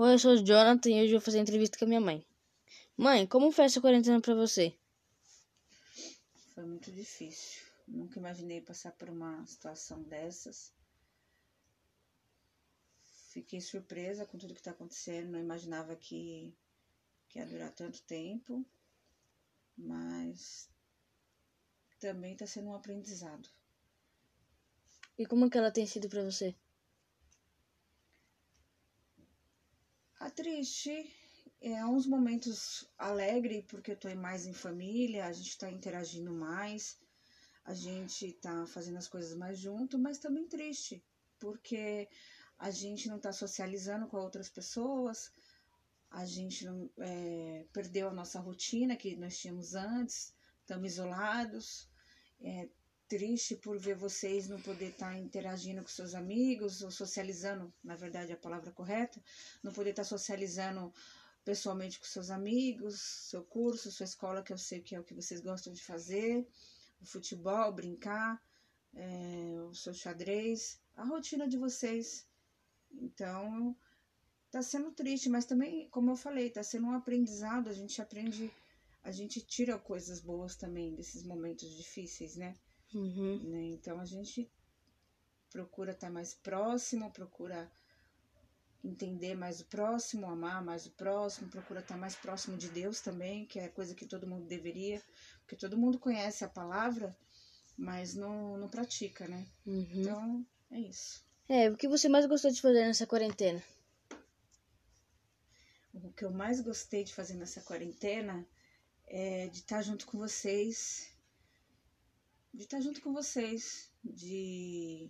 Oi, eu sou o Jonathan e hoje eu vou fazer entrevista com a minha mãe. Mãe, como foi essa quarentena pra você? Foi muito difícil. Nunca imaginei passar por uma situação dessas. Fiquei surpresa com tudo que está acontecendo. Não imaginava que, que ia durar tanto tempo. Mas também está sendo um aprendizado. E como que ela tem sido pra você? A triste é uns momentos alegre porque eu tô mais em família, a gente tá interagindo mais, a gente tá fazendo as coisas mais junto, mas também triste porque a gente não tá socializando com outras pessoas, a gente não é, perdeu a nossa rotina que nós tínhamos antes, estamos isolados, é triste por ver vocês não poder estar tá interagindo com seus amigos ou socializando, na verdade é a palavra correta, não poder estar tá socializando pessoalmente com seus amigos, seu curso, sua escola, que eu sei que é o que vocês gostam de fazer, o futebol, brincar, é, o seu xadrez, a rotina de vocês. Então, tá sendo triste, mas também, como eu falei, tá sendo um aprendizado, a gente aprende, a gente tira coisas boas também desses momentos difíceis, né? Uhum. né? Então a gente procura estar mais próximo, procura entender mais o próximo, amar mais o próximo, procura estar mais próximo de Deus também, que é coisa que todo mundo deveria, porque todo mundo conhece a palavra, mas não, não pratica, né? Uhum. Então é isso. É, o que você mais gostou de fazer nessa quarentena? O que eu mais gostei de fazer nessa quarentena é de estar junto com vocês, de estar junto com vocês, de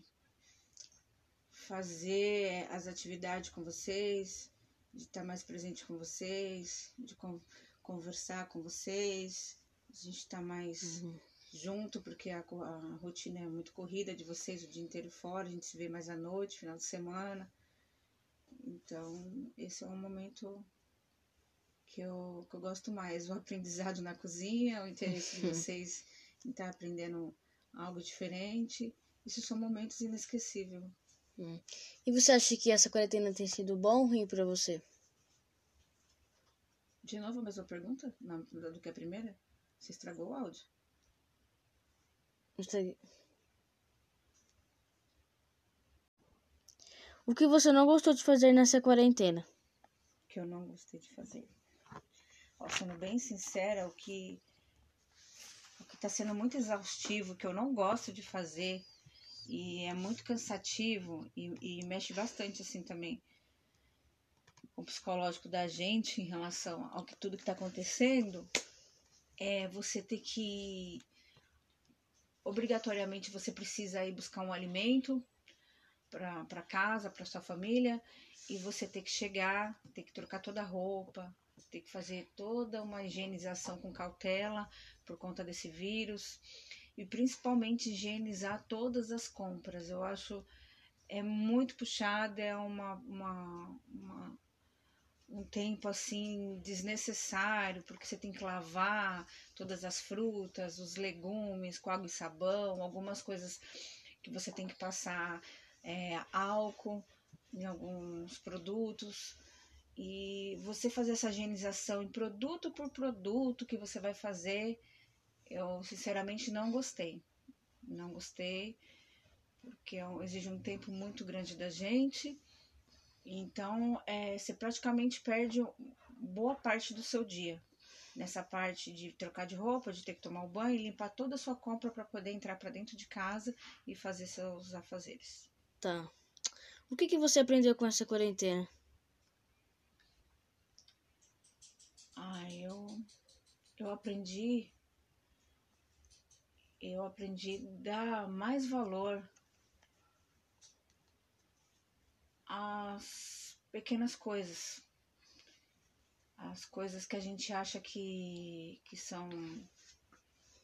fazer as atividades com vocês, de estar mais presente com vocês, de con conversar com vocês, a gente estar mais Uhum. junto, porque a, a rotina é muito corrida de vocês o dia inteiro fora, a gente se vê mais à noite, final de semana. Então, esse é um momento que eu, que eu gosto mais, o aprendizado na cozinha, o interesse de vocês em estar aprendendo algo diferente. Isso são momentos inesquecíveis. E você acha que essa quarentena tem sido bom ou ruim pra você? De novo a mesma pergunta na- do que a primeira? Você estragou o áudio? Você- O que você não gostou de fazer nessa quarentena? que eu não gostei de fazer. Ó, sendo bem sincera, o o que está sendo muito exaustivo, que eu não gosto de fazer e é muito cansativo e, e mexe bastante assim também o psicológico da gente em relação ao que tudo que está acontecendo, é você ter que obrigatoriamente você precisa ir buscar um alimento para casa, para sua família, e você ter que chegar, ter que trocar toda a roupa, ter que fazer toda uma higienização com cautela por conta desse vírus e principalmente higienizar todas as compras. Eu acho é muito puxado, é uma, uma, uma um tempo assim desnecessário, porque você tem que lavar todas as frutas, os legumes com água e sabão, algumas coisas que você tem que passar é, álcool em alguns produtos e você fazer essa higienização em produto por produto que você vai fazer, eu sinceramente não gostei. Não gostei, porque é exige um tempo muito grande da gente. Então, é, você praticamente perde boa parte do seu dia. Nessa parte de trocar de roupa, de ter que tomar o banho e limpar toda a sua compra para poder entrar para dentro de casa e fazer seus afazeres. Tá. O que, que você aprendeu com essa quarentena? Eu, eu aprendi. Eu aprendi a dar mais valor às pequenas coisas. As coisas que a gente acha que, que são.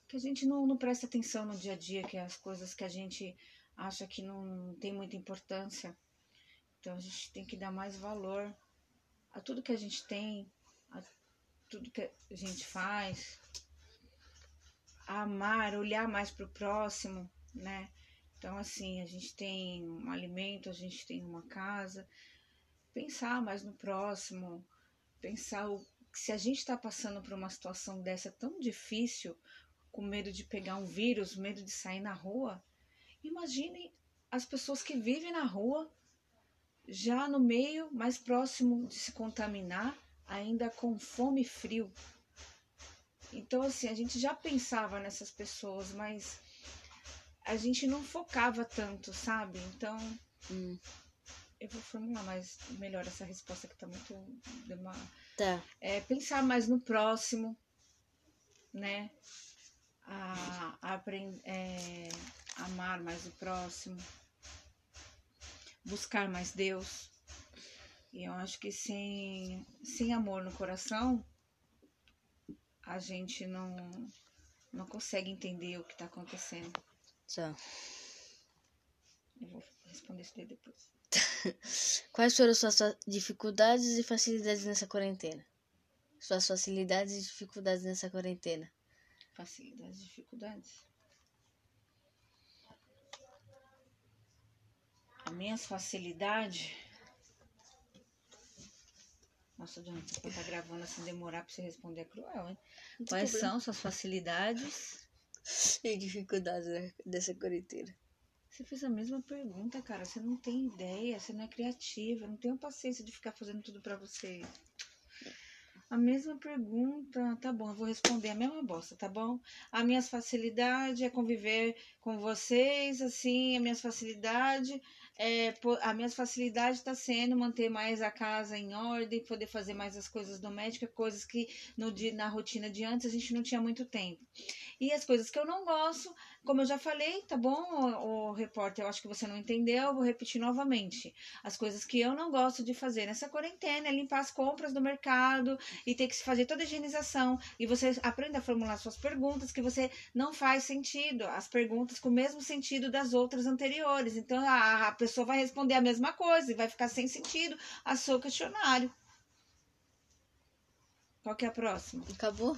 que a gente não, não presta atenção no dia a dia, que é as coisas que a gente acha que não tem muita importância. Então a gente tem que dar mais valor a tudo que a gente tem, a tudo que a gente faz, amar, olhar mais para o próximo, né? Então, assim, a gente tem um alimento, a gente tem uma casa, pensar mais no próximo, pensar o, se a gente está passando por uma situação dessa tão difícil, com medo de pegar um vírus, medo de sair na rua, imaginem as pessoas que vivem na rua, já no meio mais próximo de se contaminar, ainda com fome e frio. Então, assim, a gente já pensava nessas pessoas, mas a gente não focava tanto, sabe? Então, Hum, eu vou formular mais melhor essa resposta que tá muito. uma- tá. É, pensar mais no próximo, né? A, a é, amar mais o próximo, buscar mais Deus. E eu acho que sem, sem amor no coração, a gente não, não consegue entender o que está acontecendo. Tá. Eu vou responder isso daí depois. Quais foram suas dificuldades e facilidades nessa quarentena? Suas facilidades e dificuldades nessa quarentena. Facilidades, dificuldades. As minhas facilidades. Nossa, Jonathan, você tá gravando assim, demorar pra você responder é cruel, hein? Quais são suas facilidades? E dificuldades dessa quarentena. Você fez a mesma pergunta, cara. Você não tem ideia, você não é criativa. Eu não tenho paciência de ficar fazendo tudo pra você. A mesma pergunta, tá bom, eu vou responder a mesma bosta, tá bom? A minhas facilidades é conviver com vocês, assim, a minhas facilidades é, po- a minhas facilidades está sendo manter mais a casa em ordem, poder fazer mais as coisas domésticas, coisas que no na rotina de antes a gente não tinha muito tempo. E as coisas que eu não gosto, como eu já falei, tá bom, o, repórter, eu acho que você não entendeu, eu vou repetir novamente. As coisas que eu não gosto de fazer nessa quarentena é limpar as compras do mercado e ter que fazer toda a higienização. E você aprenda a formular suas perguntas que você não faz sentido, as perguntas com o mesmo sentido das outras anteriores. Então a, a pessoa vai responder a mesma coisa e vai ficar sem sentido a seu questionário. Qual que é a próxima? Acabou?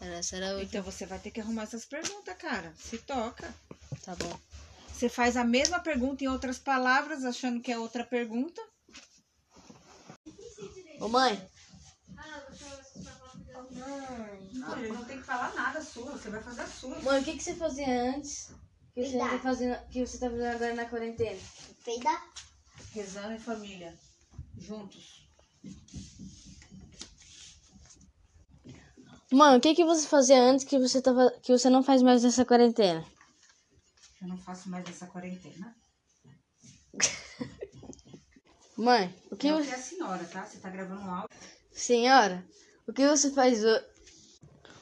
Era, essa era a última. Então você vai ter que arrumar essas perguntas, cara. Se toca. Tá bom. Você faz a mesma pergunta em outras palavras, achando que é outra pergunta. Ô mãe, Não, ele não tem que falar nada sua, você vai fazer a sua. mãe, o que, que você fazia antes? Que você, tá fazendo, que você tá fazendo agora na quarentena? Peida. Rezando em família, juntos. Mãe, o que, que você fazia antes que você, tava, que você não faz mais nessa quarentena? Eu não faço mais essa quarentena. Mãe, o que Não você... que é a senhora, tá? Você tá gravando um áudio. Senhora, o que você faz hoje?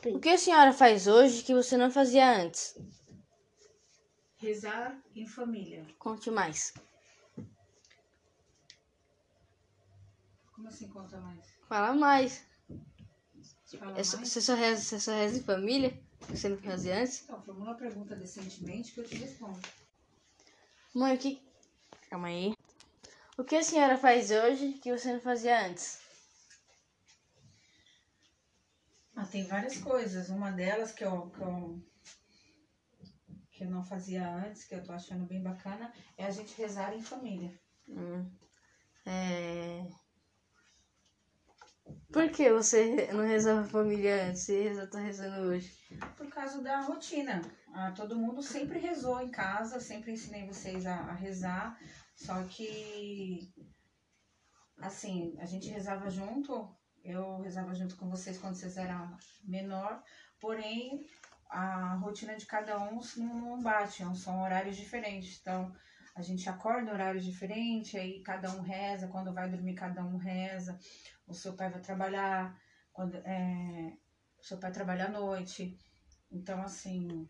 O que a senhora faz hoje que você não fazia antes? Rezar em família. Conte mais. Como assim conta mais? Fala mais. É só-? Você só, reza, você só reza em família? Você não fazia antes? Então, formula a pergunta decentemente que eu te respondo. Mãe, o que. Calma aí. O que a senhora faz hoje que você não fazia antes? Ah, tem várias coisas. Uma delas que eu, que eu, que eu não fazia antes, que eu tô achando bem bacana, é a gente rezar em família. Hum. É. Por que você não rezava família antes e reza- tá rezando hoje? Por causa da rotina. Ah, todo mundo sempre rezou em casa, sempre ensinei vocês a, a rezar. Só que, assim, a gente rezava junto. Eu rezava junto com vocês quando vocês eram menor. Porém, a rotina de cada um não, bate, são horários diferentes. Então, a gente acorda em horários diferentes, aí cada um reza, quando vai dormir, cada um reza. O seu pai vai trabalhar, quando é, o seu pai trabalha à noite. Então, assim,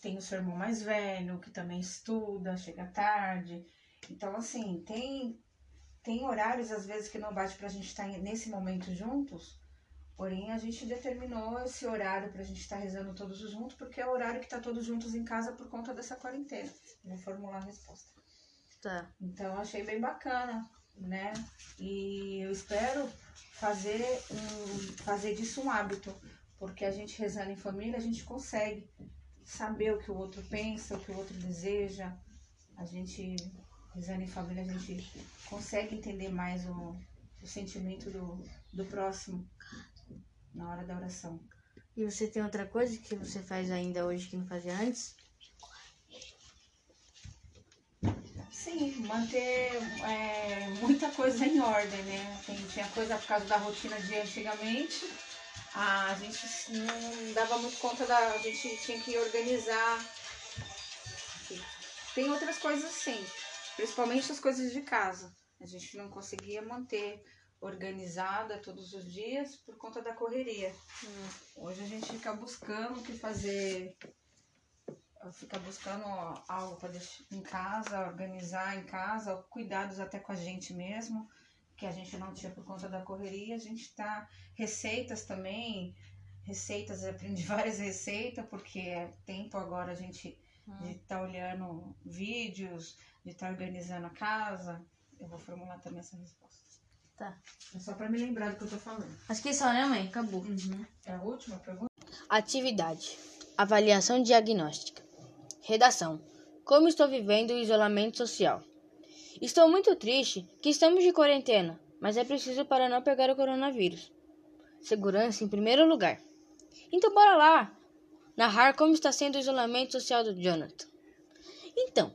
tem o seu irmão mais velho, que também estuda, chega tarde. Então, assim, tem, tem horários, às vezes, que não bate pra gente estar nesse momento juntos. Porém, a gente determinou esse horário pra gente estar rezando todos juntos, porque é o horário que tá todos juntos em casa por conta dessa quarentena. Vou formular a resposta. Tá. Então, achei bem bacana, né? E eu espero fazer, um, fazer disso um hábito, porque a gente rezando em família, a gente consegue saber o que o outro pensa, o que o outro deseja, a gente Rezando em família, a gente consegue entender mais o, o sentimento do, do próximo na hora da oração. E você tem outra coisa que você faz ainda hoje que não fazia antes? Sim, manter é, muita coisa em ordem, né? Tem, tinha coisa por causa da rotina de antigamente. A gente não dava muito conta da. A gente tinha que organizar. Tem outras coisas sim, principalmente as coisas de casa. A gente não conseguia manter organizada todos os dias por conta da correria. Hum. Hoje a gente fica buscando o que fazer, fica buscando algo para deixar em casa, organizar em casa, cuidados até com a gente mesmo, que a gente não tinha por conta da correria. A gente tá receitas também, receitas, aprendi várias receitas, porque é tempo agora a gente hum. de estar tá olhando vídeos, de estar tá organizando a casa. Eu vou formular também essa resposta. Tá. É só para me lembrar do que eu tô falando. Acho que só, né, mãe? Acabou. Uhum. É a última pergunta? Atividade. Avaliação diagnóstica. Redação. Como estou vivendo o isolamento social? Estou muito triste que estamos de quarentena, mas é preciso para não pegar o coronavírus. Segurança em primeiro lugar. Então bora lá narrar como está sendo o isolamento social do Jonathan. Então,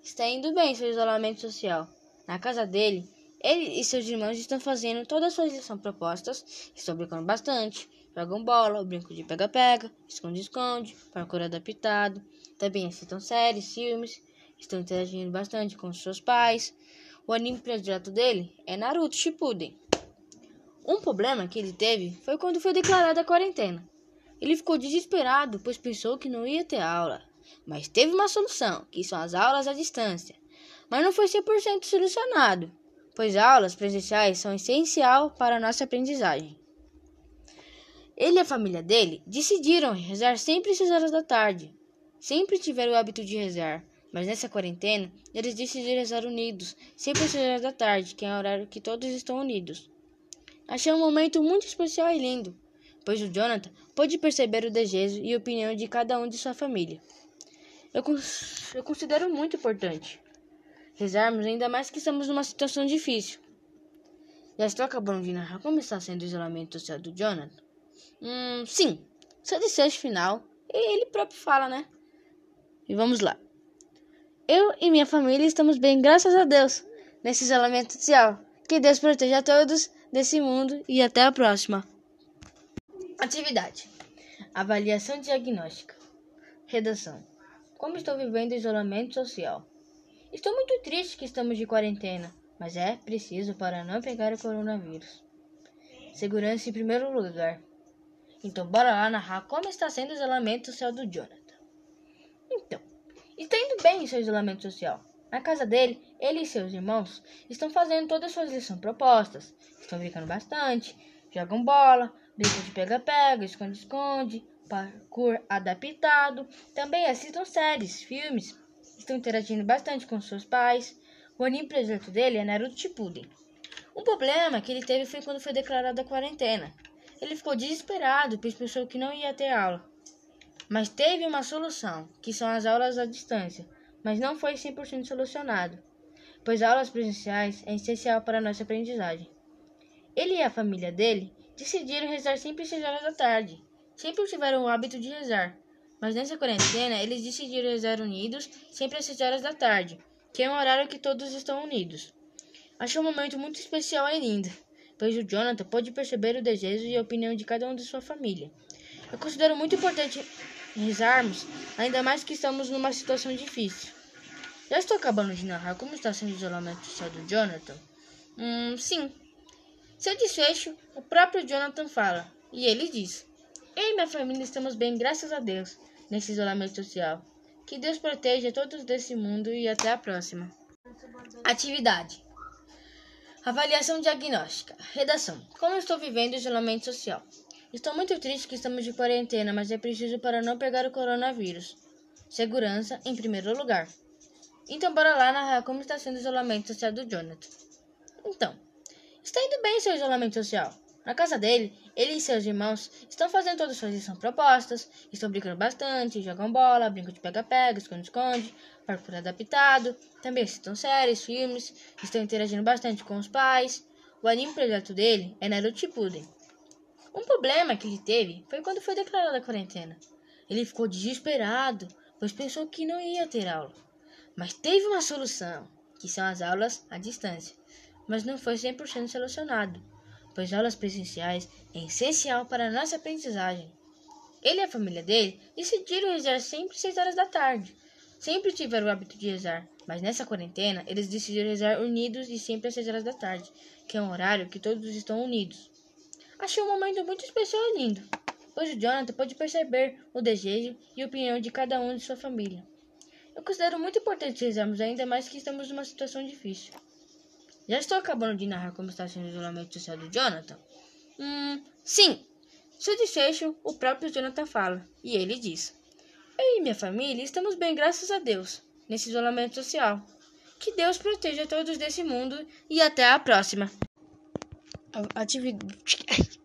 está indo bem seu isolamento social. Na casa dele, ele e seus irmãos estão fazendo todas as suas lições propostas, estão brincando bastante, jogam bola, brinco de pega-pega, esconde-esconde, parkour adaptado, também assistem séries, filmes, estão interagindo bastante com seus pais. O anime predileto dele é Naruto Shippuden. Um problema que ele teve foi quando foi declarada a quarentena. Ele ficou desesperado, pois pensou que não ia ter aula. Mas teve uma solução, que são as aulas à distância. Mas não foi 100% solucionado pois aulas presenciais são essencial para a nossa aprendizagem. Ele e a família dele decidiram rezar sempre às horas da tarde. Sempre tiveram o hábito de rezar, mas nessa quarentena eles decidiram rezar unidos, sempre às horas da tarde, que é o horário que todos estão unidos. Achei um momento muito especial e lindo, pois o Jonathan pôde perceber o desejo e opinião de cada um de sua família. Eu, eu considero muito importante rezarmos, ainda mais que estamos numa situação difícil. Já estou acabando de narrar como está sendo o isolamento social do Jonathan? Hum, sim, seu desfecho final, ele próprio fala, né? E vamos lá. Eu e minha família estamos bem, graças a Deus, nesse isolamento social. Que Deus proteja a todos desse mundo e até a próxima. Atividade: Avaliação diagnóstica. Redação: Como estou vivendo o isolamento social? Estou muito triste que estamos de quarentena, mas é preciso para não pegar o coronavírus. Segurança em primeiro lugar. Então, bora lá narrar como está sendo o isolamento social do Jonathan. Então, está indo bem em seu isolamento social. Na casa dele, ele e seus irmãos estão fazendo todas as suas lições propostas, estão brincando bastante, jogam bola, brincam de pega-pega, esconde-esconde, parkour adaptado, também assistam séries, filmes, estão interagindo bastante com seus pais. O anime predileto dele é Naruto Shippuden. Um problema que ele teve foi quando foi declarada a quarentena. Ele ficou desesperado, pois pensou que não ia ter aula. Mas teve uma solução, que são as aulas à distância, mas não foi 100% solucionado, pois aulas presenciais é essencial para a nossa aprendizagem. Ele e a família dele decidiram rezar sempre às 6 horas da tarde. Sempre tiveram o hábito de rezar, mas nessa quarentena, eles decidiram rezar unidos, sempre às 6 horas da tarde, que é um horário que todos estão unidos. Achei um momento muito especial e lindo, pois o Jonathan pôde perceber o desejo e a opinião de cada um de sua família. Eu considero muito importante rezarmos, ainda mais que estamos numa situação difícil. Já estou acabando de narrar como está sendo o isolamento social do Jonathan? Hum, sim. Seu desfecho, o próprio Jonathan fala, e ele diz: Eu e minha família estamos bem, graças a Deus nesse isolamento social. Que Deus proteja todos desse mundo e até a próxima. Atividade: Avaliação diagnóstica. Redação: Como estou vivendo o isolamento social? Estou muito triste que estamos de quarentena, mas é preciso para não pegar o coronavírus. Segurança em primeiro lugar. Então, bora lá narrar como está sendo o isolamento social do Jonathan. Então, está indo bem seu isolamento social. Na casa dele, ele e seus irmãos estão fazendo todas as suas lições propostas, estão brincando bastante, jogam bola, brincam de pega-pega, esconde-esconde, parkour adaptado, também assistem séries, filmes, estão interagindo bastante com os pais. O anime predileto dele é Naruto Shippuden. Um problema que ele teve foi quando foi declarada a quarentena. Ele ficou desesperado, pois pensou que não ia ter aula. Mas teve uma solução, que são as aulas à distância. Mas não foi 100% solucionado pois aulas presenciais é essencial para a nossa aprendizagem. Ele e a família dele decidiram rezar sempre às 6 horas da tarde. Sempre tiveram o hábito de rezar, mas nessa quarentena eles decidiram rezar unidos e sempre às 6 horas da tarde, que é um horário que todos estão unidos. Achei um momento muito especial e lindo, pois o Jonathan pode perceber o desejo e opinião de cada um de sua família. Eu considero muito importante rezarmos, ainda mais que estamos numa situação difícil. Já estou acabando de narrar como está sendo o isolamento social do Jonathan? Hum, sim. Seu desfecho, o próprio Jonathan fala, e ele diz: Eu e minha família estamos bem, graças a Deus, nesse isolamento social. Que Deus proteja todos desse mundo e até a próxima. Atividade.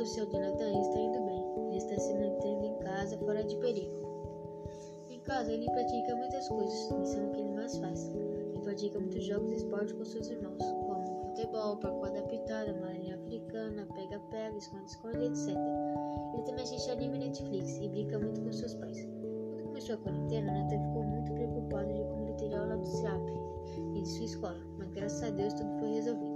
Social de Natan está indo bem. Ele está se mantendo em casa, fora de perigo. Em casa, ele pratica muitas coisas, isso é o que ele mais faz. Ele pratica muitos jogos e esportes com seus irmãos, futebol, parkour adaptado, marinha africana, pega-pega, esconde-esconde, etc. Ele também assiste anime Netflix e brinca muito com seus pais. Quando começou a quarentena, Nathan ficou muito preocupado de como ele teria aula do SEAP e de sua escola, mas graças a Deus tudo foi resolvido.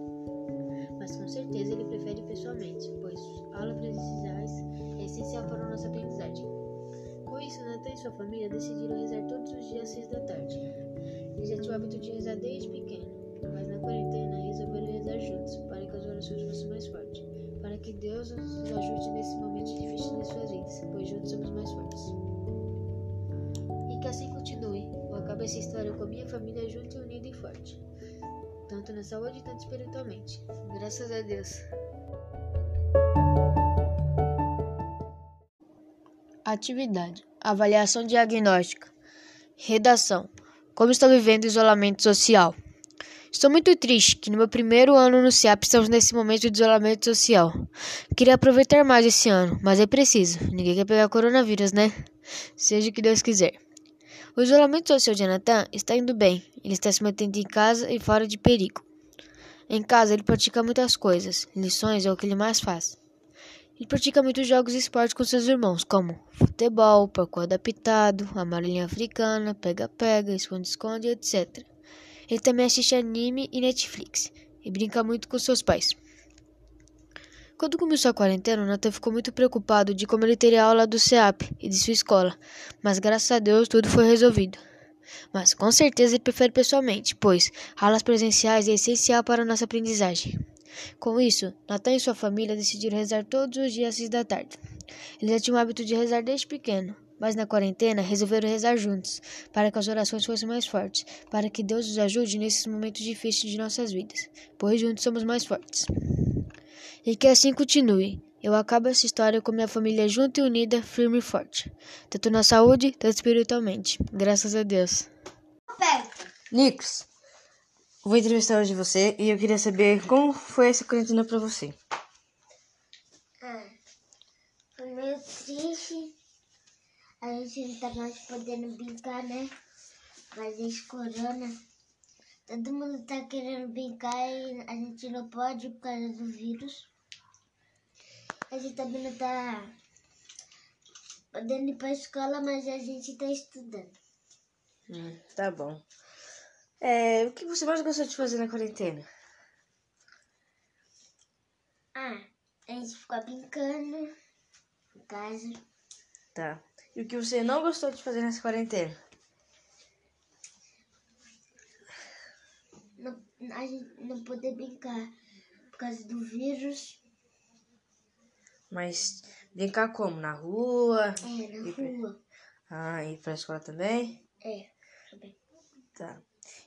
Mas com certeza ele prefere pessoalmente, pois aulas presenciais é essencial para a nossa aprendizagem. Com isso, Nathan e sua família decidiram rezar todos os dias às seis da tarde. Ele já tinha o hábito de rezar desde pequeno, mas na quarentena resolveram rezar juntos, para que as orações fossem mais fortes, para que Deus nos ajude nesse momento difícil das suas vidas, pois juntos somos mais fortes. E que assim continue. Eu acabo essa história com a minha família junto, unida e forte, tanto na saúde quanto espiritualmente. Graças a Deus. Atividade: Avaliação diagnóstica. Redação: Como estou vivendo isolamento social? Estou muito triste que no meu primeiro ano no CIAP estamos nesse momento de isolamento social. Queria aproveitar mais esse ano, mas é preciso. Ninguém quer pegar coronavírus, né? Seja o que Deus quiser. O isolamento social de Jonathan está indo bem. Ele está se mantendo em casa e fora de perigo. Em casa, ele pratica muitas coisas. Lições é o que ele mais faz. Ele pratica muitos jogos e esportes com seus irmãos, como futebol, parkour adaptado, amarelinha africana, pega-pega, esconde-esconde, etc. Ele também assiste anime e Netflix e brinca muito com seus pais. Quando começou a quarentena, Nathan ficou muito preocupado de como ele teria aula do CEAP e de sua escola, mas graças a Deus tudo foi resolvido. Mas com certeza ele prefere pessoalmente, pois aulas presenciais é essencial para nossa aprendizagem. Com isso, Natan e sua família decidiram rezar todos os dias às seis da tarde. Ele já tinha o hábito de rezar desde pequeno, mas na quarentena resolveram rezar juntos, para que as orações fossem mais fortes, para que Deus nos ajude nesses momentos difíceis de nossas vidas, pois juntos somos mais fortes. E que assim continue. Eu acabo essa história com minha família junta e unida, firme e forte, tanto na saúde, tanto espiritualmente. Graças a Deus. Nicos, vou entrevistar hoje você e eu queria saber como foi essa quarentena para você. Ah, foi meio triste. A gente não tá mais podendo brincar, né? Mas esse corona, todo mundo tá querendo brincar e a gente não pode por causa do vírus. A gente também não tá podendo ir pra escola, mas a gente tá estudando. Hum, tá bom. É, o que você mais gostou de fazer na quarentena? Ah, a gente ficou brincando em casa. Tá. E o que você não gostou de fazer nessa quarentena? Não, a gente não poder brincar por causa do vírus. Mas brincar como? Na rua? É, na E pra- rua. Ah, ir pra escola também? É, também. Tá.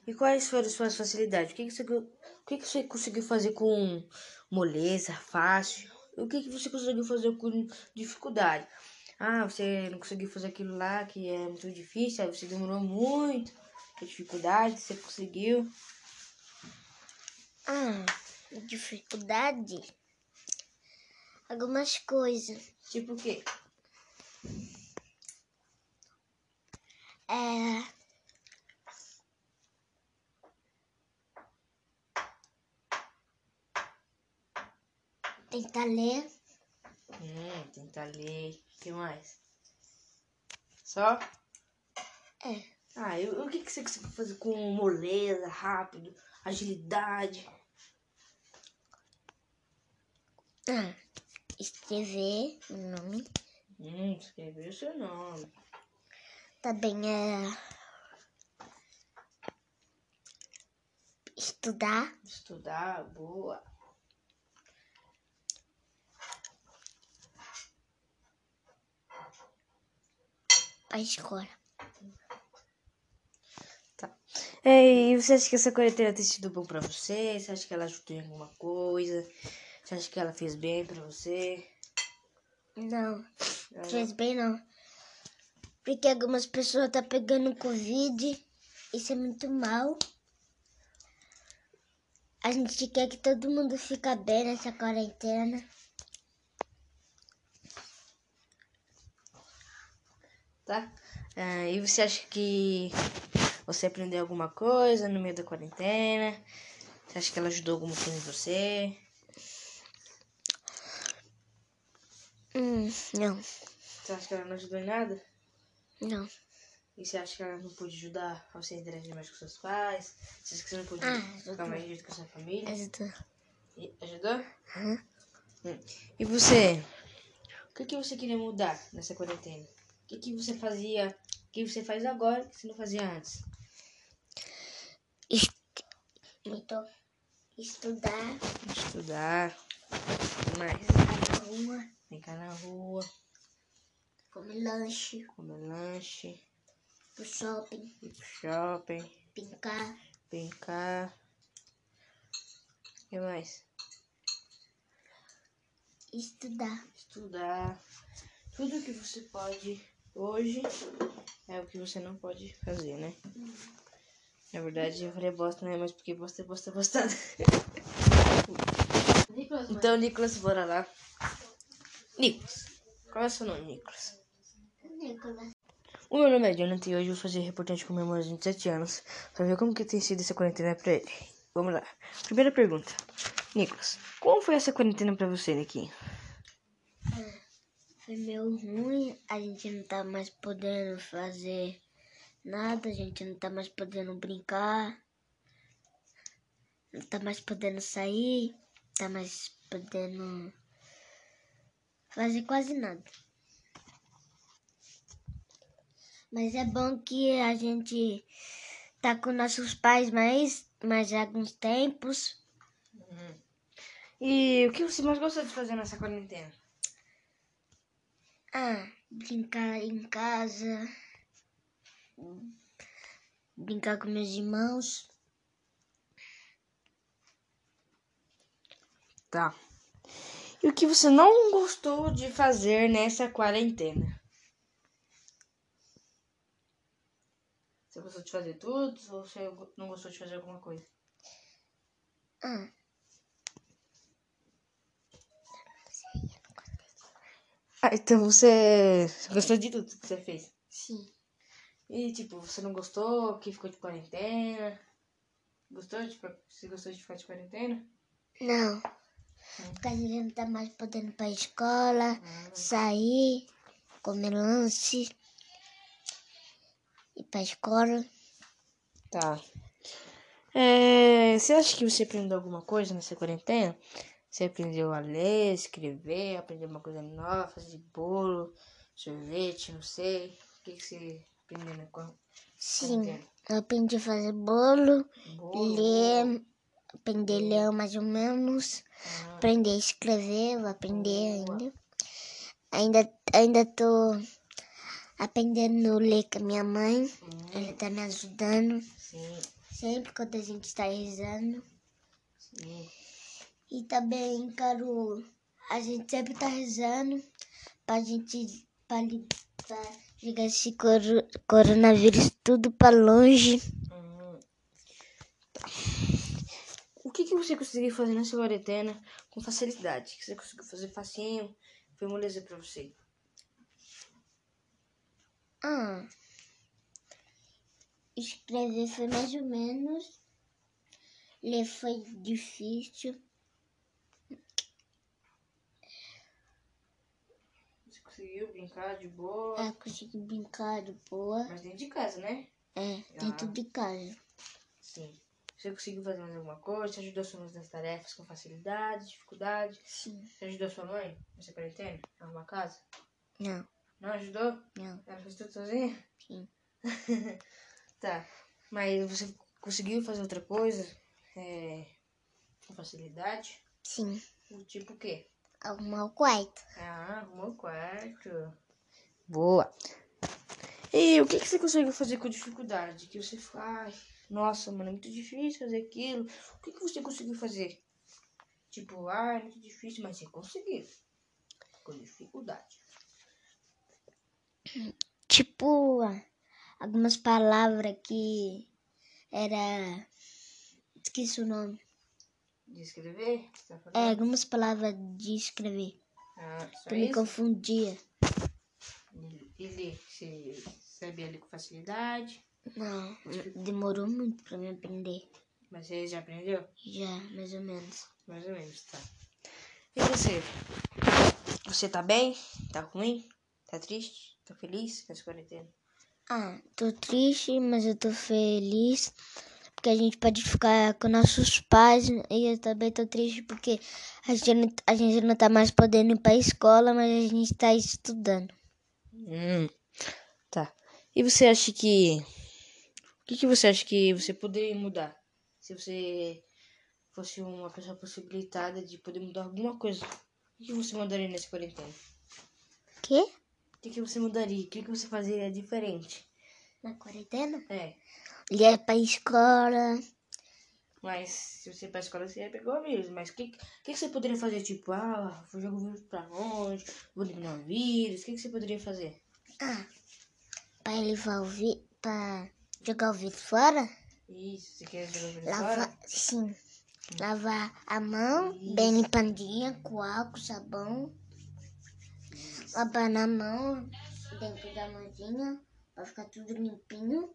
E quais foram as suas facilidades? O que, que, você, o que, que você conseguiu fazer com moleza, fácil? O que, que você conseguiu fazer com dificuldade? Ah, você não conseguiu fazer aquilo lá que é muito difícil, aí você demorou muito, que dificuldade, você conseguiu. Ah, dificuldade? Algumas coisas. Tipo o quê? É. Tentar ler. Hum, tentar ler. O que mais? Só? É. Ah, e o que, que você conseguiu fazer com moleza, rápido, agilidade? Ah, escrever o nome. Hum, escreveu o seu nome. Também é. Estudar. Estudar, boa. pra escola. É, e você acha que essa quarentena tem sido bom pra você? Você acha que ela ajudou em alguma coisa? Você acha que ela fez bem pra você? Não, Ela- fez bem não. Porque algumas pessoas tá pegando Covid. Isso é muito mal. A gente quer que todo mundo fique bem nessa quarentena. Tá? É, e você acha que você aprendeu alguma coisa no meio da quarentena? Você acha que ela ajudou alguma coisa em você? Hum, não, Você acha que ela não ajudou em nada? não. E você acha que ela não pôde ajudar a você interagir mais com seus pais? Você acha que você não pôde Ah, ficar mais junto com a sua família? Ajudou. E- Ajudou? Aham. Hum. E você? O que, que você queria mudar nessa quarentena? O que, que você fazia? O que você faz agora que você não fazia antes? Então, estudar Estudar. Mais? na rua, Brincar na rua, comer lanche, comer lanche, pro shopping, ir pro shopping, brincar, brincar. O que mais? estudar. Estudar. Tudo que você pode hoje é o que você não pode fazer, né? Na verdade, eu falei bosta, né? Mas porque bosta é bosta é bostada. Então, Nicolas, bora lá. Nicolas, qual é o seu nome, Nicolas? Nicolas. O meu nome é Jonathan e hoje eu vou fazer reportagem com meu irmão de 27 anos pra ver como que tem sido essa quarentena pra ele. Vamos lá. Primeira pergunta. Nicolas, como foi essa quarentena pra você, Niquinho? Foi meio ruim, a gente não tá mais podendo fazer nada, a gente não tá mais podendo brincar, não tá mais podendo sair, tá mais podendo fazer quase nada. Mas é bom que a gente tá com nossos pais mais, mais alguns tempos. E o que você mais gostou de fazer nessa quarentena? Ah, brincar em casa. Brincar com meus irmãos. Tá. E o que você não gostou de fazer nessa quarentena? Você gostou de fazer tudo ou você não gostou de fazer alguma coisa? Ah, Ah, então você você gostou de tudo que você fez. sim. E tipo, você não gostou que ficou de quarentena? Gostou de você gostou de ficar de quarentena? Não. Porque a gente não tá mais podendo ir pra escola, sair, comer lanche, ir pra escola. Tá. É, você acha que você aprendeu alguma coisa nessa quarentena? Você aprendeu a ler, escrever, aprendeu uma coisa nova, fazer bolo, sorvete, não sei. O que, que você aprendeu na qua- Sim, quarentena? eu aprendi a fazer bolo, Bolo? ler, aprender a ler mais ou menos, Ah, aprender a escrever, vou aprender ainda. Ainda, ainda tô aprendendo a ler com a minha mãe, ela tá me ajudando sim, sempre quando a gente está rezando. sim. E também quero. A gente sempre tá rezando pra gente. pra, pra esse coro- coronavírus tudo pra longe. Hum. Tá. O que, que você conseguiu fazer nessa quarentena com facilidade? Que você conseguiu fazer facinho? Foi moleza pra você? Ah. Escrever foi mais ou menos. Ler foi difícil. Você conseguiu brincar de boa? É, consegui brincar de boa. Mas dentro de casa, né? É, dentro de casa. Sim. Você conseguiu fazer mais alguma coisa? Você ajudou sua mãe nas tarefas com facilidade, dificuldade? Sim. Você ajudou sua mãe nessa quarentena? Arrumar casa? Não, Não ajudou? não. Ela fez tudo sozinha? Sim. tá. Mas você conseguiu fazer outra coisa? É, com facilidade? Sim. Tipo o quê? Arrumar o quarto. Ah, arrumou o quarto. Boa. E o que, que você conseguiu fazer com dificuldade? Que você faz. Nossa, mano, é muito difícil fazer aquilo. O que, que você conseguiu fazer? Tipo, ah, é muito difícil, mas você conseguiu. Com dificuldade. Tipo, algumas palavras que era. Esqueci o nome. De escrever? Tá É, algumas palavras de escrever. Ah, só Que me confundia. E ler? Você sabia ler com facilidade? Não, demorou muito pra me aprender. Mas você já aprendeu? Já, mais ou menos. Mais ou menos, tá. E você? Você tá bem? Tá ruim? Tá triste? Tá feliz nessa quarentena? Ah, tô triste, mas eu tô feliz. Porque a gente pode ficar com nossos pais. E eu também tô triste porque a gente, não- a gente não tá mais podendo ir pra escola, mas a gente tá estudando. Hum, tá. E você acha que. O que, que você acha que você poderia mudar? Se você fosse uma pessoa possibilitada de poder mudar alguma coisa, o que, que você mudaria nessa quarentena? Quê? O que, que você mudaria? O que, que você faria diferente? Na quarentena? É, Ir pra escola. mas se você ir pra escola, você ia pegar o vírus. Mas o que, que, que você poderia fazer? Tipo, ah, vou jogar o vírus pra longe, vou eliminar o vírus. O que, que você poderia fazer? Ah, pra levar o vi pra jogar o vírus fora? Isso, você quer jogar o vírus Lavar, fora? sim. Lavar a mão, bem limpadinha, com álcool, sabão. Lavar na mão, dentro da mãozinha, pra ficar tudo limpinho.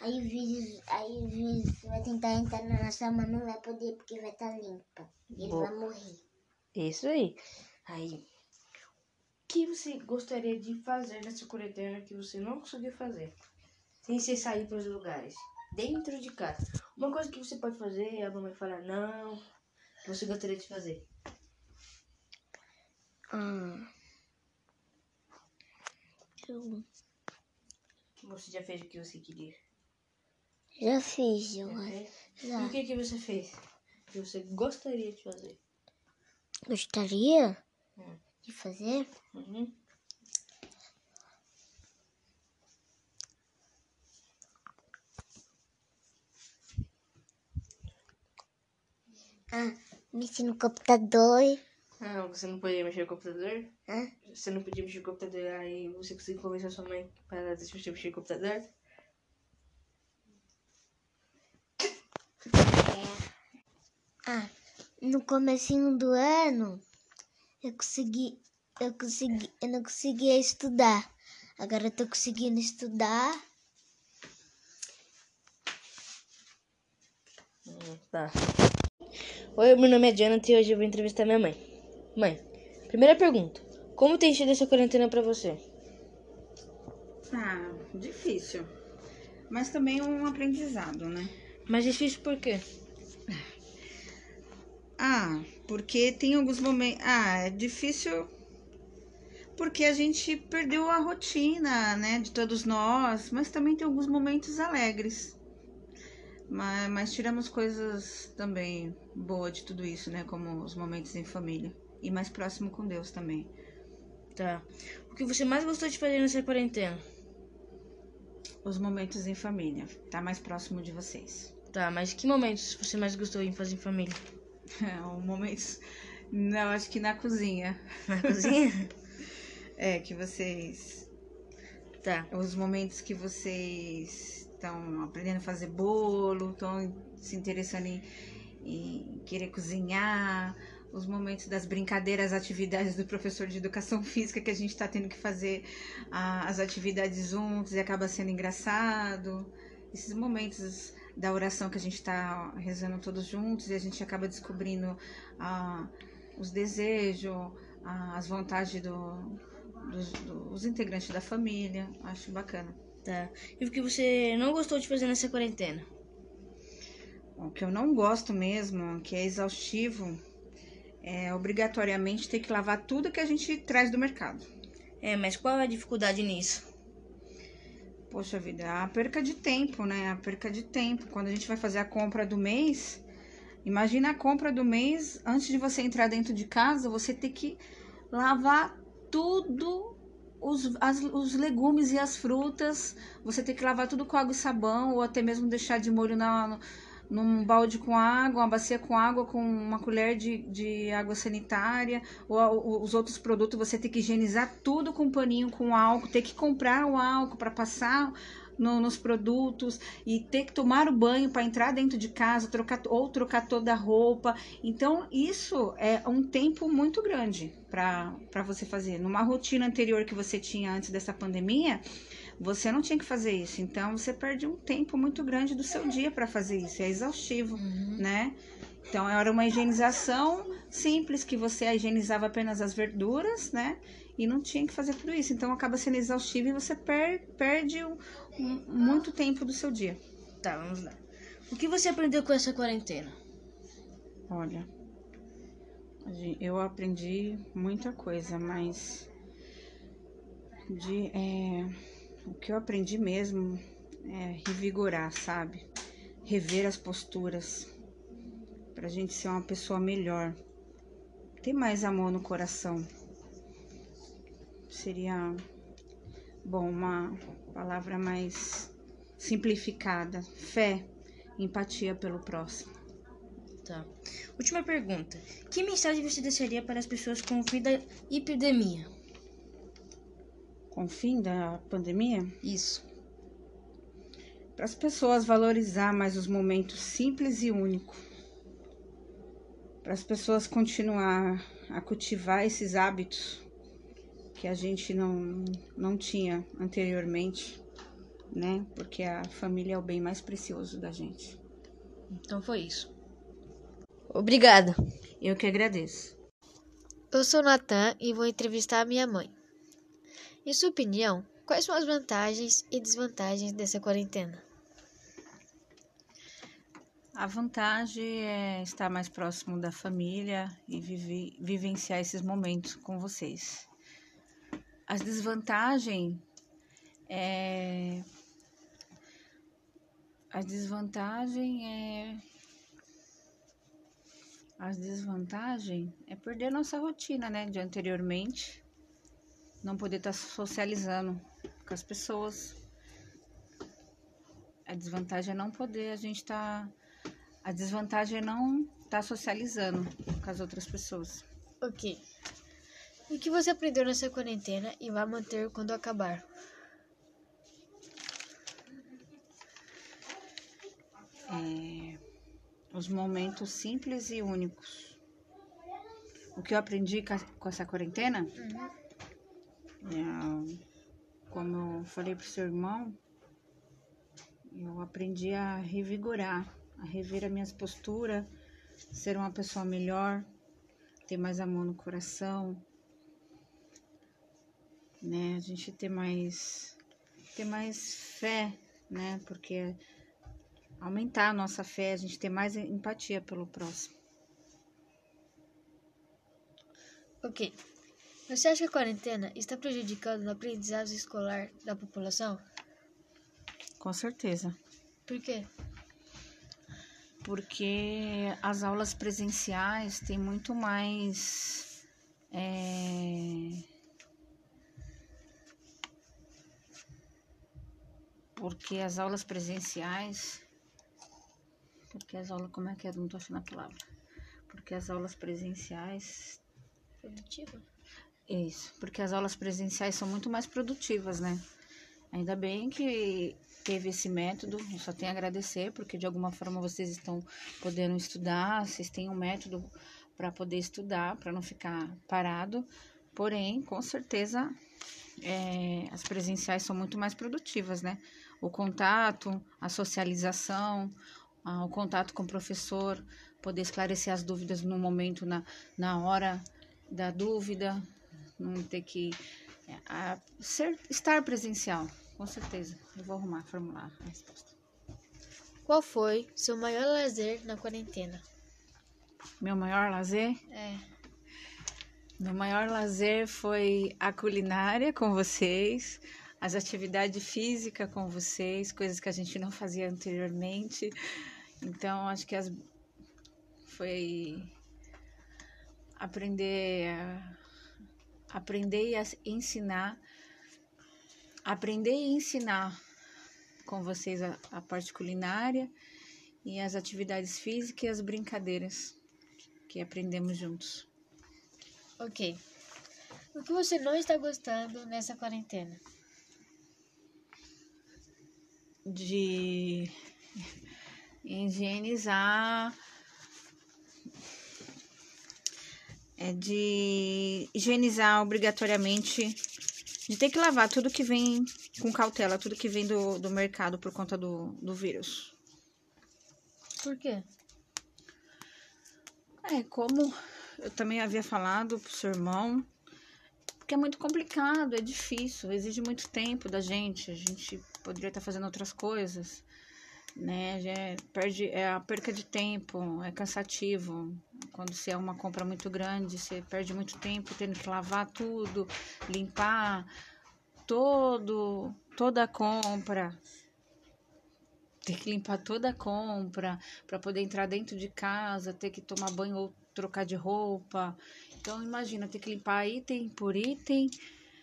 Aí o vírus, aí o vírus vai tentar entrar na nossa mão, não vai poder porque vai estar limpa. E ele Boa. vai morrer. Isso aí. Aí, o que você gostaria de fazer nessa quarentena que você não conseguiu fazer? Sem você sair para os lugares. Dentro de casa. Uma coisa que você pode fazer, a mamãe fala não. Que você gostaria de fazer. Ah. Eu você já fez o que você queria. já fiz, eu Já acho. fez? E Já. o que, que você fez? Que você gostaria de fazer? Gostaria Hum. de fazer? Uhum. Ah, mexer no computador. Ah, você não podia mexer no computador? Hã? Você não podia mexer no computador, aí você conseguiu convencer a sua mãe para deixar você mexer no computador? Ah, no comecinho do ano, eu consegui, eu consegui, eu não conseguia estudar. Agora eu tô conseguindo estudar. Hum, Tá. Oi, meu nome é Jonathan e hoje eu vou entrevistar minha mãe. Mãe, primeira pergunta. Como tem sido essa quarentena pra você? Ah, difícil. Mas também é um aprendizado, né? Mais difícil por quê? Ah, porque tem alguns momentos. Ah, é difícil. porque a gente perdeu a rotina, né, de todos nós, mas também tem alguns momentos alegres. Mas, mas tiramos coisas também boas de tudo isso, né, como os momentos em família e mais próximo com Deus também. Tá. O que você mais gostou de fazer nessa quarentena? Os momentos em família, tá mais próximo de vocês. Tá, mas que momentos você mais gostou em fazer em família? É, momentos. Não, acho que na cozinha. Na cozinha? É, que vocês. tá. Os momentos que vocês estão aprendendo a fazer bolo, estão se interessando em, em querer cozinhar, os momentos das brincadeiras, atividades do professor de educação física que a gente está tendo que fazer ah, as atividades juntos e acaba sendo engraçado. Esses momentos da oração que a gente está rezando todos juntos e a gente acaba descobrindo ah, os desejos, ah, as vontades do, dos, dos integrantes da família. Acho bacana. Tá. E o que você não gostou de fazer nessa quarentena? O que eu não gosto mesmo, que é exaustivo, é obrigatoriamente ter que lavar tudo que a gente traz do mercado. É, mas qual é a dificuldade nisso? Poxa vida, a perca de tempo, né? A perca de tempo. Quando a gente vai fazer a compra do mês, imagina a compra do mês, antes de você entrar dentro de casa, você ter que lavar tudo, os, as, os legumes e as frutas, você ter que lavar tudo com água e sabão, ou até mesmo deixar de molho na, num balde com água, uma bacia com água, com uma colher de, de água sanitária, ou, ou os outros produtos, você tem que higienizar tudo com paninho, com álcool, ter que comprar o álcool para passar no, nos produtos e ter que tomar o banho para entrar dentro de casa, trocar ou trocar toda a roupa. Então, isso é um tempo muito grande para você fazer. Numa rotina anterior que você tinha antes dessa pandemia, você não tinha que fazer isso, então você perde um tempo muito grande do seu dia para fazer isso, é exaustivo, uhum. né? Então era uma higienização simples que você higienizava apenas as verduras, né? E não tinha que fazer tudo isso. Então acaba sendo exaustivo e você per perde um, um, muito tempo do seu dia. Tá, vamos lá. O que você aprendeu com essa quarentena? Olha, eu aprendi muita coisa, mas de é, o que eu aprendi mesmo é revigorar, sabe? Rever as posturas pra gente ser uma pessoa melhor. Ter mais amor no coração. Seria bom uma palavra mais simplificada. Fé, empatia pelo próximo. Tá. Última pergunta. Que mensagem você deixaria para as pessoas com vida epidemia? com o fim da pandemia? Isso. Para as pessoas valorizar mais os momentos simples e únicos. Para as pessoas continuar a cultivar esses hábitos que a gente não, não tinha anteriormente, né? Porque a família é o bem mais precioso da gente. Então foi isso. Obrigada. Eu que agradeço. Eu sou Natan e vou entrevistar a minha mãe. Em sua opinião, quais são as vantagens e desvantagens dessa quarentena? A vantagem é estar mais próximo da família e viver, vivenciar esses momentos com vocês. As desvantagens é. A desvantagem é. As desvantagens é perder nossa rotina, né? De anteriormente não poder estar tá socializando com as pessoas. A desvantagem é não poder, a gente tá. A desvantagem é não estar tá socializando com as outras pessoas. Ok. O que você aprendeu nessa quarentena e vai manter quando acabar? É, os momentos simples e únicos. O que eu aprendi com essa quarentena? Uhum é, como eu falei pro seu irmão, eu aprendi a revigorar, a rever as minhas posturas, ser uma pessoa melhor, ter mais amor no coração, né? A gente ter mais ter mais fé, né? Porque aumentar a nossa fé, a gente ter mais empatia pelo próximo. Ok. Você acha que a quarentena está prejudicando a aprendizagem escolar da população? Com certeza. Por quê? Porque as aulas presenciais têm muito mais. É... Porque as aulas presenciais. Porque as aulas. Como é que é? Não tô achando a palavra. Porque as aulas presenciais Produtiva? Isso, porque as aulas presenciais são muito mais produtivas, né? Ainda bem que teve esse método, eu só tenho a agradecer, porque de alguma forma vocês estão podendo estudar, vocês têm um método para poder estudar, para não ficar parado. Porém, com certeza, é, as presenciais são muito mais produtivas, né? O contato, a socialização, o contato com o professor, poder esclarecer as dúvidas no momento, na, na hora da dúvida, não ter que é, a, ser, estar presencial, com certeza. Eu vou arrumar, formular a resposta. Qual foi seu maior lazer na quarentena? Meu maior lazer? É. Meu maior lazer foi a culinária com vocês, as atividades físicas com vocês, coisas que a gente não fazia anteriormente. Então, acho que as foi aprender a aprender a ensinar, aprender e ensinar com vocês a, a parte culinária e as atividades físicas e as brincadeiras que aprendemos juntos. Ok. O que você não está gostando nessa quarentena? De higienizar é de higienizar obrigatoriamente, de ter que lavar tudo que vem com cautela, tudo que vem do, do mercado por conta do, do vírus. Por quê? É, como eu também havia falado pro seu irmão, porque é muito complicado, é difícil, exige muito tempo da gente, a gente poderia estar fazendo outras coisas, né? Já é, perde, é a perca de tempo, é cansativo. Quando você é uma compra muito grande, você perde muito tempo tendo que lavar tudo, limpar todo, toda a compra. Ter que limpar toda a compra para poder entrar dentro de casa, ter que tomar banho ou trocar de roupa. Então imagina ter que limpar item por item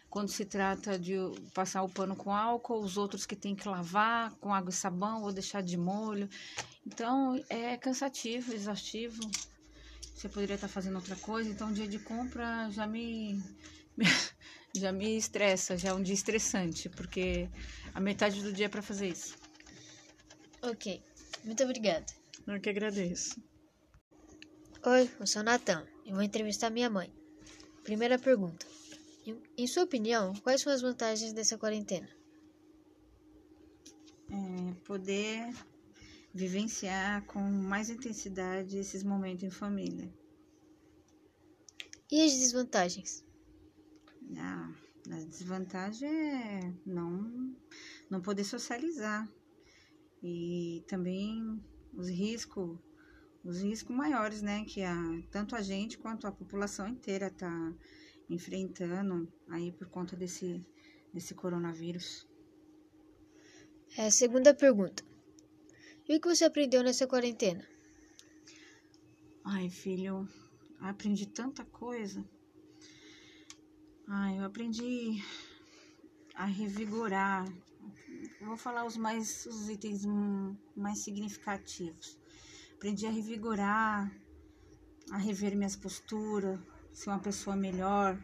quando se trata de passar o pano com álcool, os outros que tem que lavar com água e sabão ou deixar de molho. Então é cansativo, exaustivo. Você poderia estar fazendo outra coisa, então dia de compra já me já me estressa, já é um dia estressante, porque a metade do dia é para fazer isso. Ok, muito obrigada. Eu que agradeço. Oi, eu sou o Natan e vou entrevistar minha mãe. Primeira pergunta. Em sua opinião, quais são as vantagens dessa quarentena? É poder vivenciar com mais intensidade esses momentos em família. E as desvantagens? Ah, a desvantagem é não, não poder socializar. E também os riscos, os riscos maiores, né? Que a, tanto a gente quanto a população inteira tá enfrentando aí por conta desse, desse coronavírus. É, segunda pergunta. E o que você aprendeu nessa quarentena? Ai, filho, aprendi tanta coisa. Ai, eu aprendi a revigorar. vou falar os mais os itens mais significativos. Aprendi a revigorar, a rever minhas posturas, ser uma pessoa melhor,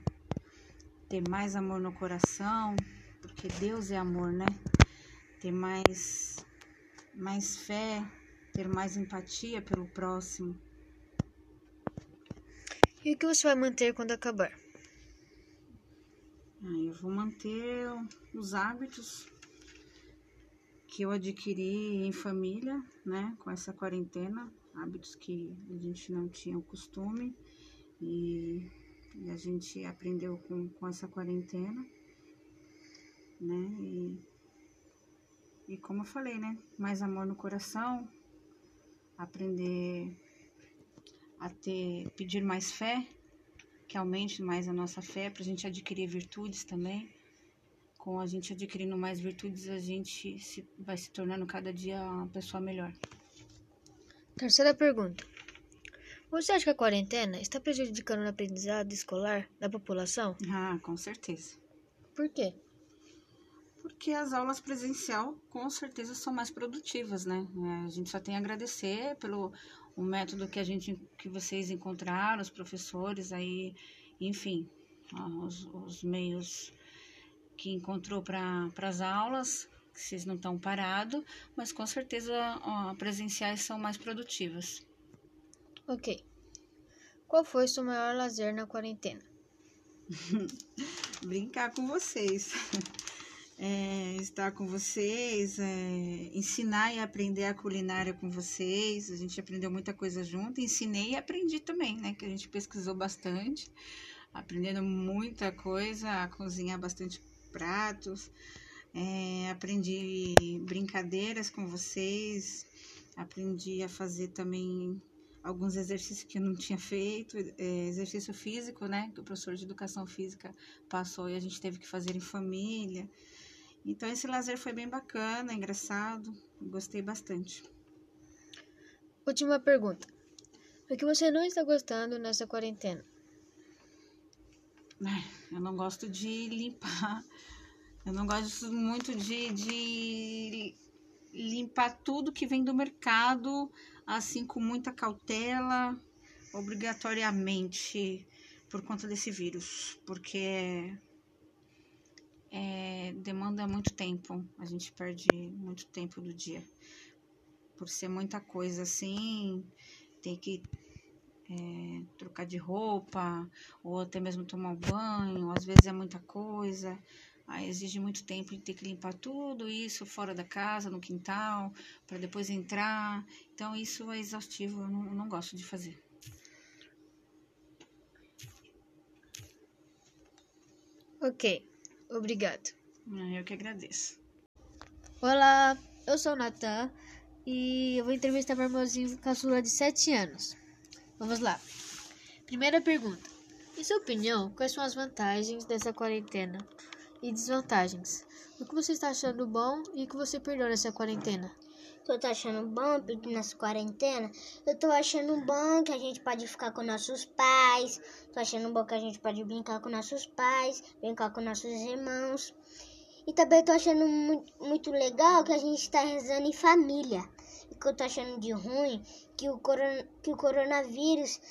ter mais amor no coração, porque Deus é amor, né? Ter mais mais fé, ter mais empatia pelo próximo. E o que você vai manter quando acabar? Ah, eu vou manter os hábitos que eu adquiri em família, né, com essa quarentena, hábitos que a gente não tinha o costume e, e a gente aprendeu com, com essa quarentena, né? E, e como eu falei, né? Mais amor no coração, aprender a ter, pedir mais fé, que aumente mais a nossa fé, para a gente adquirir virtudes também. Com a gente adquirindo mais virtudes, a gente se, vai se tornando cada dia uma pessoa melhor. Terceira pergunta. Você acha que a quarentena está prejudicando o aprendizado escolar da população? Ah, com certeza. Por quê? Porque as aulas presencial com certeza são mais produtivas, né? É, a gente só tem a agradecer pelo o método que a gente que vocês encontraram, os professores aí, enfim, os, os meios que encontrou para as aulas, que vocês não estão parados, mas com certeza ó, presenciais são mais produtivas. Ok. Qual foi seu maior lazer na quarentena? Brincar com vocês. É, estar com vocês, é, ensinar e aprender a culinária com vocês. A gente aprendeu muita coisa junto. Ensinei e aprendi também, né? Que a gente pesquisou bastante, aprendendo muita coisa, a cozinhar bastante pratos. É, aprendi brincadeiras com vocês, aprendi a fazer também alguns exercícios que eu não tinha feito, é, exercício físico, né? Que o professor de educação física passou e a gente teve que fazer em família. Então esse lazer foi bem bacana, engraçado, gostei bastante. Última pergunta. O que você não está gostando nessa quarentena? Eu não gosto de limpar. Eu não gosto muito de, de limpar tudo que vem do mercado, assim, com muita cautela, obrigatoriamente, por conta desse vírus. Porque é, demanda muito tempo, a gente perde muito tempo do dia. Por ser muita coisa assim, tem que é, trocar de roupa, ou até mesmo tomar um banho, às vezes é muita coisa, aí exige muito tempo de ter que limpar tudo isso fora da casa, no quintal, para depois entrar. Então isso é exaustivo, eu não, eu não gosto de fazer. Ok. Obrigado. Eu que agradeço. Olá, eu sou o Natan e eu vou entrevistar meu irmãozinho caçula de 7 anos. Vamos lá. Primeira pergunta. Em sua opinião, quais são as vantagens dessa quarentena e desvantagens? O que você está achando bom e o que você perdeu nessa quarentena? que eu tô achando bom nessa quarentena, eu tô achando bom que a gente pode ficar com nossos pais, tô achando bom que a gente pode brincar com nossos pais, brincar com nossos irmãos. E também tô achando muito, muito legal que a gente tá rezando em família. O que eu tô achando de ruim, que o, corona, que o coronavírus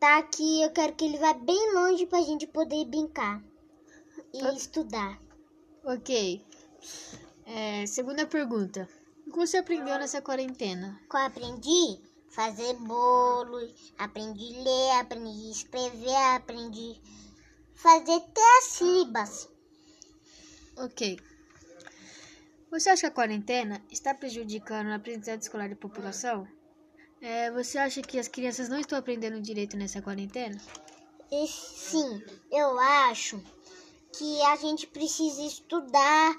tá aqui, eu quero que ele vá bem longe pra gente poder brincar e estudar. Ok. É, segunda pergunta. O que você aprendeu nessa quarentena? Que eu aprendi? Fazer bolos, aprendi a ler, aprendi a escrever, aprendi fazer até as sílabas. Ok. Você acha que a quarentena está prejudicando a aprendizagem escolar da população? É, você acha que as crianças não estão aprendendo direito nessa quarentena? Sim, eu acho que a gente precisa estudar,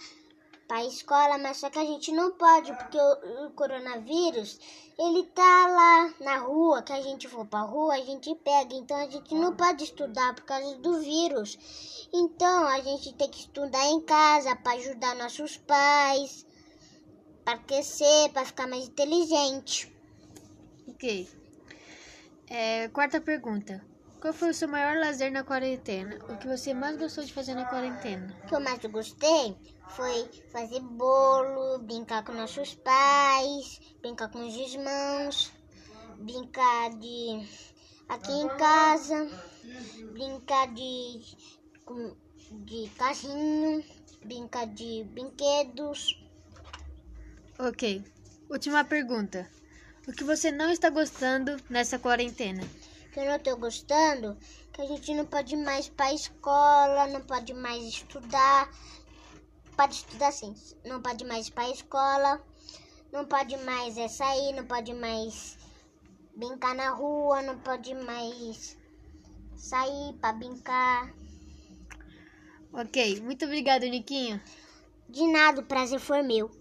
para a escola, mas só que a gente não pode, porque o, o, coronavírus, ele tá lá na rua, que a gente for pra rua, a gente pega, então a gente não pode estudar por causa do vírus. Então a gente tem que estudar em casa para ajudar nossos pais, para crescer, para ficar mais inteligente. Ok. É, quarta pergunta. Qual foi o seu maior lazer na quarentena? O que você mais gostou de fazer na quarentena? O que eu mais gostei foi fazer bolo, brincar com nossos pais, brincar com os irmãos, brincar de aqui em casa, brincar de, de carrinho, brincar de brinquedos. Ok. Última pergunta. O que você não está gostando nessa quarentena? Que eu não tô gostando, que a gente não pode mais para a escola, não pode mais estudar. Pode estudar sim, não pode mais para a escola, não pode mais é, sair, não pode mais brincar na rua, não pode mais sair para brincar. Ok, muito obrigado, Niquinho. De nada, o prazer foi meu.